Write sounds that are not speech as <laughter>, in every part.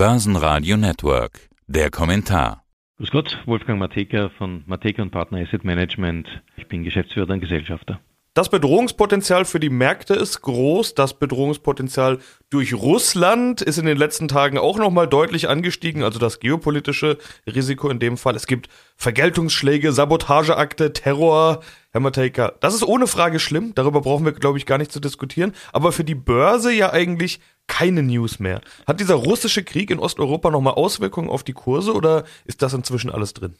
Börsenradio Network. Der Kommentar. Grüß Gott, Wolfgang Mateka von Mateka und Partner Asset Management. Ich bin Geschäftsführer und Gesellschafter. Das Bedrohungspotenzial für die Märkte ist groß. Das Bedrohungspotenzial durch Russland ist in den letzten Tagen auch nochmal deutlich angestiegen. Also das geopolitische Risiko in dem Fall. Es gibt Vergeltungsschläge, Sabotageakte, Terror. Herr Matejka, das ist ohne Frage schlimm. Darüber brauchen wir, glaube ich, gar nicht zu diskutieren. Aber für die Börse ja eigentlich keine News mehr. Hat dieser russische Krieg in Osteuropa nochmal Auswirkungen auf die Kurse oder ist das inzwischen alles drin?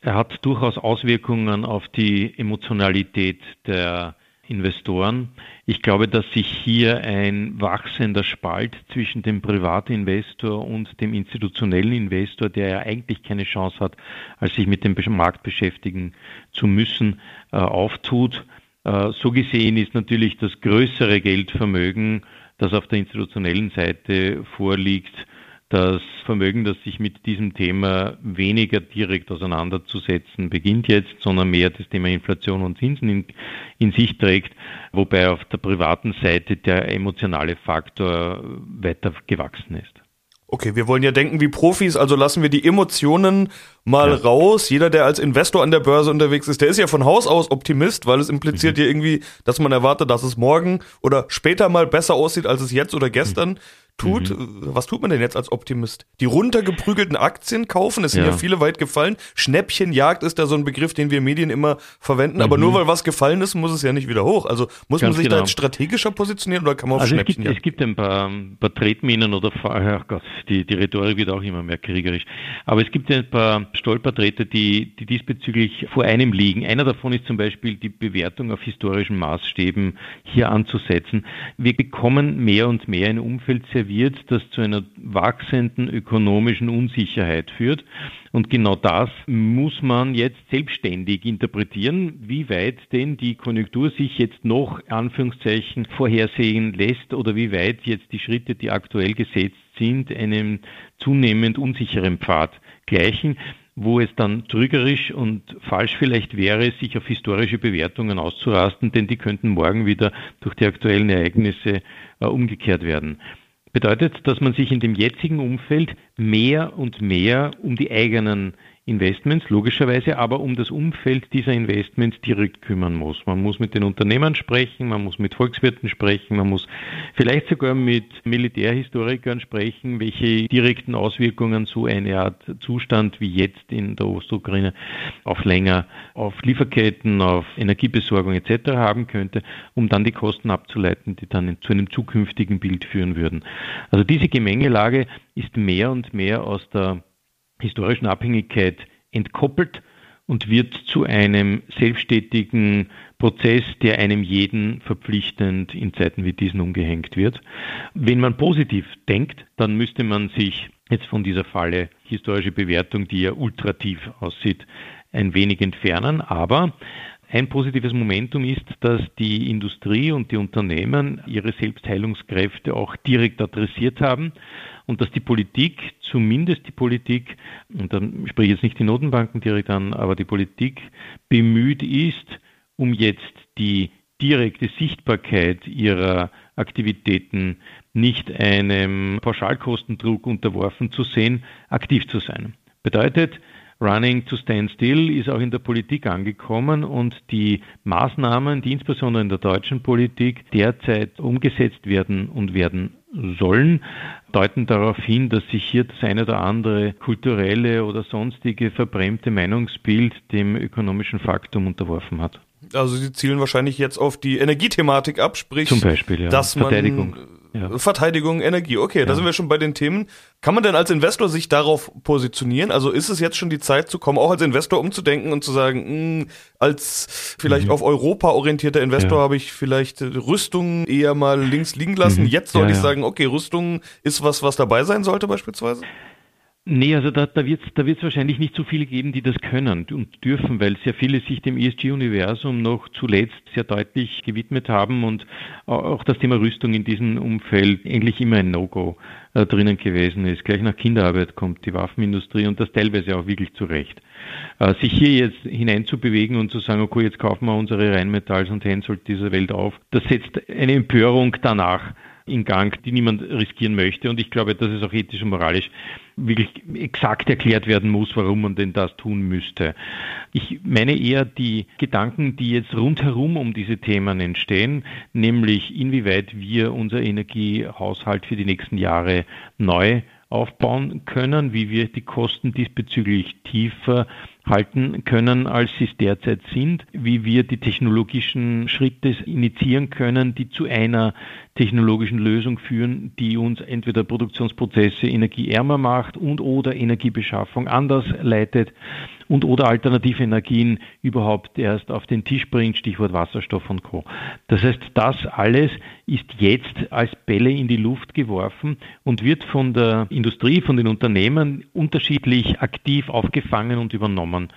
Er hat durchaus Auswirkungen auf die Emotionalität der Investoren. Ich glaube, dass sich hier ein wachsender Spalt zwischen dem Privatinvestor und dem institutionellen Investor, der ja eigentlich keine Chance hat, als sich mit dem Markt beschäftigen zu müssen, äh, auftut. Äh, so gesehen ist natürlich das größere Geldvermögen, das auf der institutionellen Seite vorliegt, das Vermögen, das sich mit diesem Thema weniger direkt auseinanderzusetzen beginnt jetzt, sondern mehr das Thema Inflation und Zinsen in, in sich trägt, wobei auf der privaten Seite der emotionale Faktor weiter gewachsen ist. Okay, wir wollen ja denken wie Profis, also lassen wir die Emotionen mal ja. raus. Jeder, der als Investor an der Börse unterwegs ist, der ist ja von Haus aus Optimist, weil es impliziert mhm. ja irgendwie, dass man erwartet, dass es morgen oder später mal besser aussieht, als es jetzt oder gestern. Mhm tut. Mhm. Was tut man denn jetzt als Optimist? Die runtergeprügelten Aktien kaufen, es sind ja. ja viele weit gefallen. Schnäppchenjagd ist da so ein Begriff, den wir Medien immer verwenden, mhm. aber nur weil was gefallen ist, muss es ja nicht wieder hoch. Also muss Ganz man sich genau. da jetzt strategischer positionieren oder kann man auf also Schnäppchen es gibt, es gibt ein paar, ein paar Tretminen oder, oh Gott, die, die Rhetorik wird auch immer mehr kriegerisch. Aber es gibt ein paar Stolpertreter, die, die diesbezüglich vor einem liegen. Einer davon ist zum Beispiel die Bewertung auf historischen Maßstäben hier anzusetzen. Wir bekommen mehr und mehr ein Umfeld serviert, wird, das zu einer wachsenden ökonomischen Unsicherheit führt. Und genau das muss man jetzt selbstständig interpretieren, wie weit denn die Konjunktur sich jetzt noch Anführungszeichen vorhersehen lässt oder wie weit jetzt die Schritte, die aktuell gesetzt sind, einem zunehmend unsicheren Pfad gleichen wo es dann trügerisch und falsch vielleicht wäre, sich auf historische Bewertungen auszurasten, denn die könnten morgen wieder durch die aktuellen Ereignisse äh, umgekehrt werden bedeutet, dass man sich in dem jetzigen Umfeld mehr und mehr um die eigenen Investments, logischerweise, aber um das Umfeld dieser Investments direkt kümmern muss. Man muss mit den Unternehmern sprechen, man muss mit Volkswirten sprechen, man muss vielleicht sogar mit Militärhistorikern sprechen, welche direkten Auswirkungen so eine Art Zustand wie jetzt in der Ostukraine auf länger, auf Lieferketten, auf Energiebesorgung etc. haben könnte, um dann die Kosten abzuleiten, die dann zu einem zukünftigen Bild führen würden. Also diese Gemengelage ist mehr und mehr aus der historischen Abhängigkeit entkoppelt und wird zu einem selbstständigen Prozess, der einem jeden verpflichtend in Zeiten wie diesen umgehängt wird. Wenn man positiv denkt, dann müsste man sich jetzt von dieser Falle historische Bewertung, die ja ultrativ aussieht, ein wenig entfernen. Aber ein positives Momentum ist, dass die Industrie und die Unternehmen ihre Selbstheilungskräfte auch direkt adressiert haben und dass die Politik, zumindest die Politik, und dann spreche ich jetzt nicht die Notenbanken direkt an, aber die Politik bemüht ist, um jetzt die direkte Sichtbarkeit ihrer Aktivitäten nicht einem Pauschalkostendruck unterworfen zu sehen, aktiv zu sein. Bedeutet, Running to Stand Still ist auch in der Politik angekommen und die Maßnahmen, die insbesondere in der deutschen Politik derzeit umgesetzt werden und werden sollen, deuten darauf hin, dass sich hier das eine oder andere kulturelle oder sonstige verbrämte Meinungsbild dem ökonomischen Faktum unterworfen hat. Also Sie zielen wahrscheinlich jetzt auf die Energiethematik ab, sprich, Zum Beispiel, ja. dass man ja. Verteidigung, Energie. Okay, ja. da sind wir schon bei den Themen. Kann man denn als Investor sich darauf positionieren? Also ist es jetzt schon die Zeit zu kommen, auch als Investor umzudenken und zu sagen, mh, hm, als vielleicht mhm. auf Europa orientierter Investor ja. habe ich vielleicht Rüstungen eher mal links liegen lassen. Mhm. Jetzt soll ich sagen, okay, Rüstung ist was, was dabei sein sollte beispielsweise? Nee, also da, da wird es da wird's wahrscheinlich nicht so viele geben, die das können und dürfen, weil sehr viele sich dem ESG-Universum noch zuletzt sehr deutlich gewidmet haben und auch das Thema Rüstung in diesem Umfeld eigentlich immer ein No-Go äh, drinnen gewesen ist. Gleich nach Kinderarbeit kommt die Waffenindustrie und das teilweise auch wirklich zurecht. Äh, sich hier jetzt hineinzubewegen und zu sagen, okay, jetzt kaufen wir unsere Rheinmetalls und Hensoldt dieser Welt auf, das setzt eine Empörung danach in Gang, die niemand riskieren möchte. Und ich glaube, dass es auch ethisch und moralisch wirklich exakt erklärt werden muss, warum man denn das tun müsste. Ich meine eher die Gedanken, die jetzt rundherum um diese Themen entstehen, nämlich inwieweit wir unser Energiehaushalt für die nächsten Jahre neu aufbauen können, wie wir die Kosten diesbezüglich tiefer halten können, als sie es derzeit sind, wie wir die technologischen Schritte initiieren können, die zu einer technologischen Lösung führen, die uns entweder Produktionsprozesse energieärmer macht und oder Energiebeschaffung anders leitet und oder alternative Energien überhaupt erst auf den Tisch bringt, Stichwort Wasserstoff und Co. Das heißt, das alles ist jetzt als Bälle in die Luft geworfen und wird von der Industrie, von den Unternehmen unterschiedlich aktiv aufgefangen und übernommen.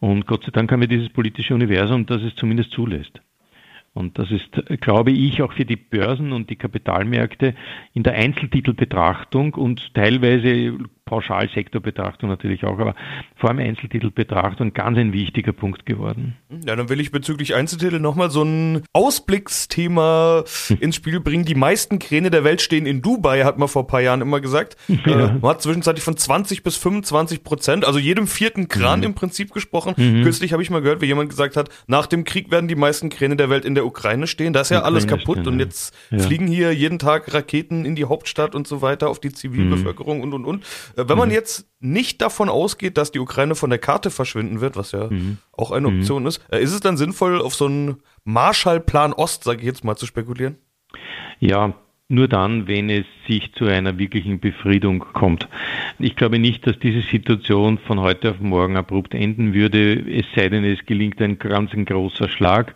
Und Gott sei Dank haben wir dieses politische Universum, das es zumindest zulässt. Und das ist, glaube ich, auch für die Börsen und die Kapitalmärkte in der Einzeltitelbetrachtung und teilweise Pauschalsektorbetrachtung natürlich auch, aber vor allem Einzeltitelbetrachtung ganz ein wichtiger Punkt geworden. Ja, dann will ich bezüglich Einzeltitel nochmal so ein Ausblicksthema ins Spiel bringen. Die meisten Kräne der Welt stehen in Dubai, hat man vor ein paar Jahren immer gesagt. <laughs> Ja. Äh, man hat zwischenzeitlich von 20 bis 25 Prozent, also jedem vierten Kran mhm. im Prinzip gesprochen. Mhm. Kürzlich habe ich mal gehört, wie jemand gesagt hat, nach dem Krieg werden die meisten Kräne der Welt in der Ukraine stehen. Da ist ja alles kaputt stehen, und jetzt ja. fliegen hier jeden Tag Raketen in die Hauptstadt und so weiter auf die Zivilbevölkerung mhm. und und und. Wenn man mhm. jetzt nicht davon ausgeht, dass die Ukraine von der Karte verschwinden wird, was ja mhm. auch eine mhm. Option ist, äh, ist es dann sinnvoll, auf so einen Marshallplan Ost, sage ich jetzt mal, zu spekulieren? Ja, nur dann, wenn es sich zu einer wirklichen Befriedung kommt. Ich glaube nicht, dass diese Situation von heute auf morgen abrupt enden würde, es sei denn, es gelingt ein ganz ein großer Schlag.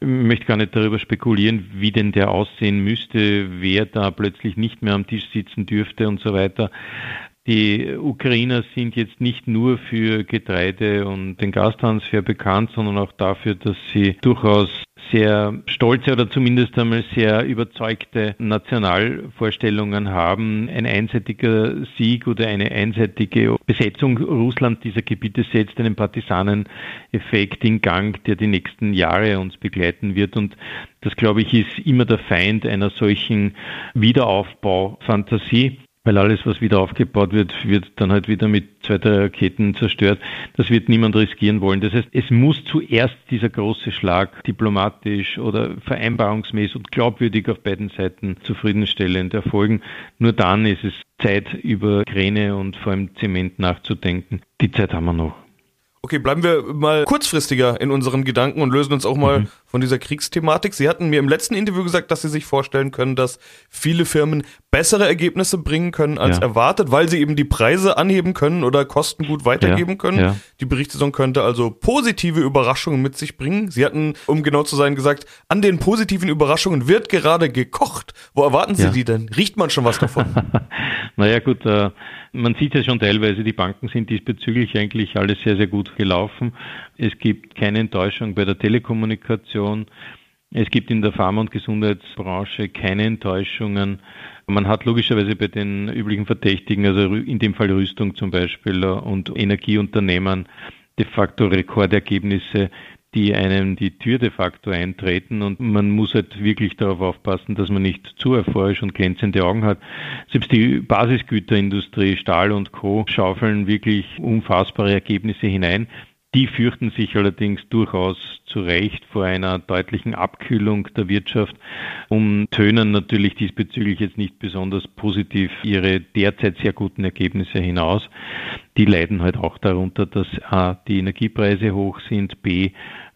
Ich möchte gar nicht darüber spekulieren, wie denn der aussehen müsste, wer da plötzlich nicht mehr am Tisch sitzen dürfte und so weiter. Die Ukrainer sind jetzt nicht nur für Getreide und den Gastransfer bekannt, sondern auch dafür, dass sie durchaus sehr stolze oder zumindest einmal sehr überzeugte Nationalvorstellungen haben. Ein einseitiger Sieg oder eine einseitige Besetzung Russland dieser Gebiete setzt einen Partisaneneffekt in Gang, der die nächsten Jahre uns begleiten wird. Und das, glaube ich, ist immer der Feind einer solchen Wiederaufbaufantasie weil alles, was wieder aufgebaut wird, wird dann halt wieder mit zwei, drei Raketen zerstört. Das wird niemand riskieren wollen. Das heißt, es muss zuerst dieser große Schlag diplomatisch oder vereinbarungsmäßig und glaubwürdig auf beiden Seiten zufriedenstellend erfolgen. Nur dann ist es Zeit, über Kräne und vor allem Zement nachzudenken. Die Zeit haben wir noch. Okay, bleiben wir mal kurzfristiger in unseren Gedanken und lösen uns auch mal mhm. von dieser Kriegsthematik. Sie hatten mir im letzten Interview gesagt, dass Sie sich vorstellen können, dass viele Firmen bessere Ergebnisse bringen können als ja. erwartet, weil sie eben die Preise anheben können oder Kosten gut weitergeben ja. können. Ja. Die Berichtssaison könnte also positive Überraschungen mit sich bringen. Sie hatten, um genau zu sein, gesagt, an den positiven Überraschungen wird gerade gekocht. Wo erwarten Sie die denn? Riecht man schon was davon? <laughs> naja gut, äh, man sieht ja schon teilweise, die Banken sind diesbezüglich eigentlich alles sehr, sehr gut gelaufen. Es gibt keine Enttäuschung bei der Telekommunikation. Es gibt in der Pharma- und Gesundheitsbranche keine Enttäuschungen. Man hat logischerweise bei den üblichen Verdächtigen, also in dem Fall Rüstung zum Beispiel und Energieunternehmen, de facto Rekordergebnisse die einem die Tür de facto eintreten und man muss halt wirklich darauf aufpassen, dass man nicht zu euphorisch und glänzende Augen hat. Selbst die Basisgüterindustrie, Stahl und Co. schaufeln wirklich unfassbare Ergebnisse hinein. Die fürchten sich allerdings durchaus zu Recht vor einer deutlichen Abkühlung der Wirtschaft und tönen natürlich diesbezüglich jetzt nicht besonders positiv ihre derzeit sehr guten Ergebnisse hinaus. Die leiden halt auch darunter, dass A, die Energiepreise hoch sind, B,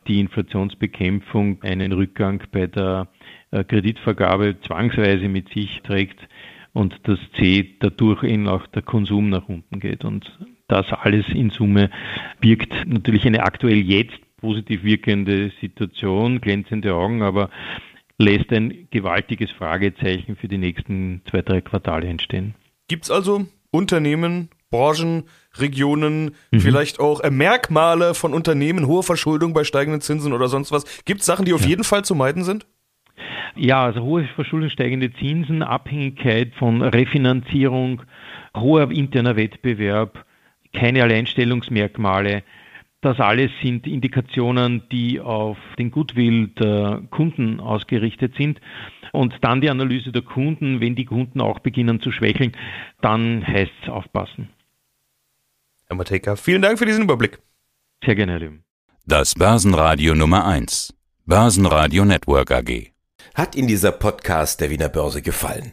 die Inflationsbekämpfung einen Rückgang bei der äh, Kreditvergabe zwangsweise mit sich trägt und das C dadurch eben auch der Konsum nach unten geht. Und das alles in Summe birgt natürlich eine aktuell jetzt positiv wirkende Situation, glänzende Augen, aber lässt ein gewaltiges Fragezeichen für die nächsten zwei, drei Quartale entstehen. Gibt es also Unternehmen, Branchen, Regionen, mhm. vielleicht auch äh, Merkmale von Unternehmen, hohe Verschuldung bei steigenden Zinsen oder sonst was. Gibt es Sachen, die auf ja. jeden Fall zu meiden sind? Ja, also hohe Verschuldung, steigende Zinsen, Abhängigkeit von Refinanzierung, hoher interner Wettbewerb, keine Alleinstellungsmerkmale. Das alles sind Indikationen, die auf den Goodwill der Kunden ausgerichtet sind. Und dann die Analyse der Kunden, wenn die Kunden auch beginnen zu schwächeln, dann heißt es aufpassen. Herr Mateka, vielen Dank für diesen Überblick. Sehr gerne, Herr Lüm. Das Börsenradio Nummer 1. Börsenradio Network AG. Hat Ihnen dieser Podcast der Wiener Börse gefallen?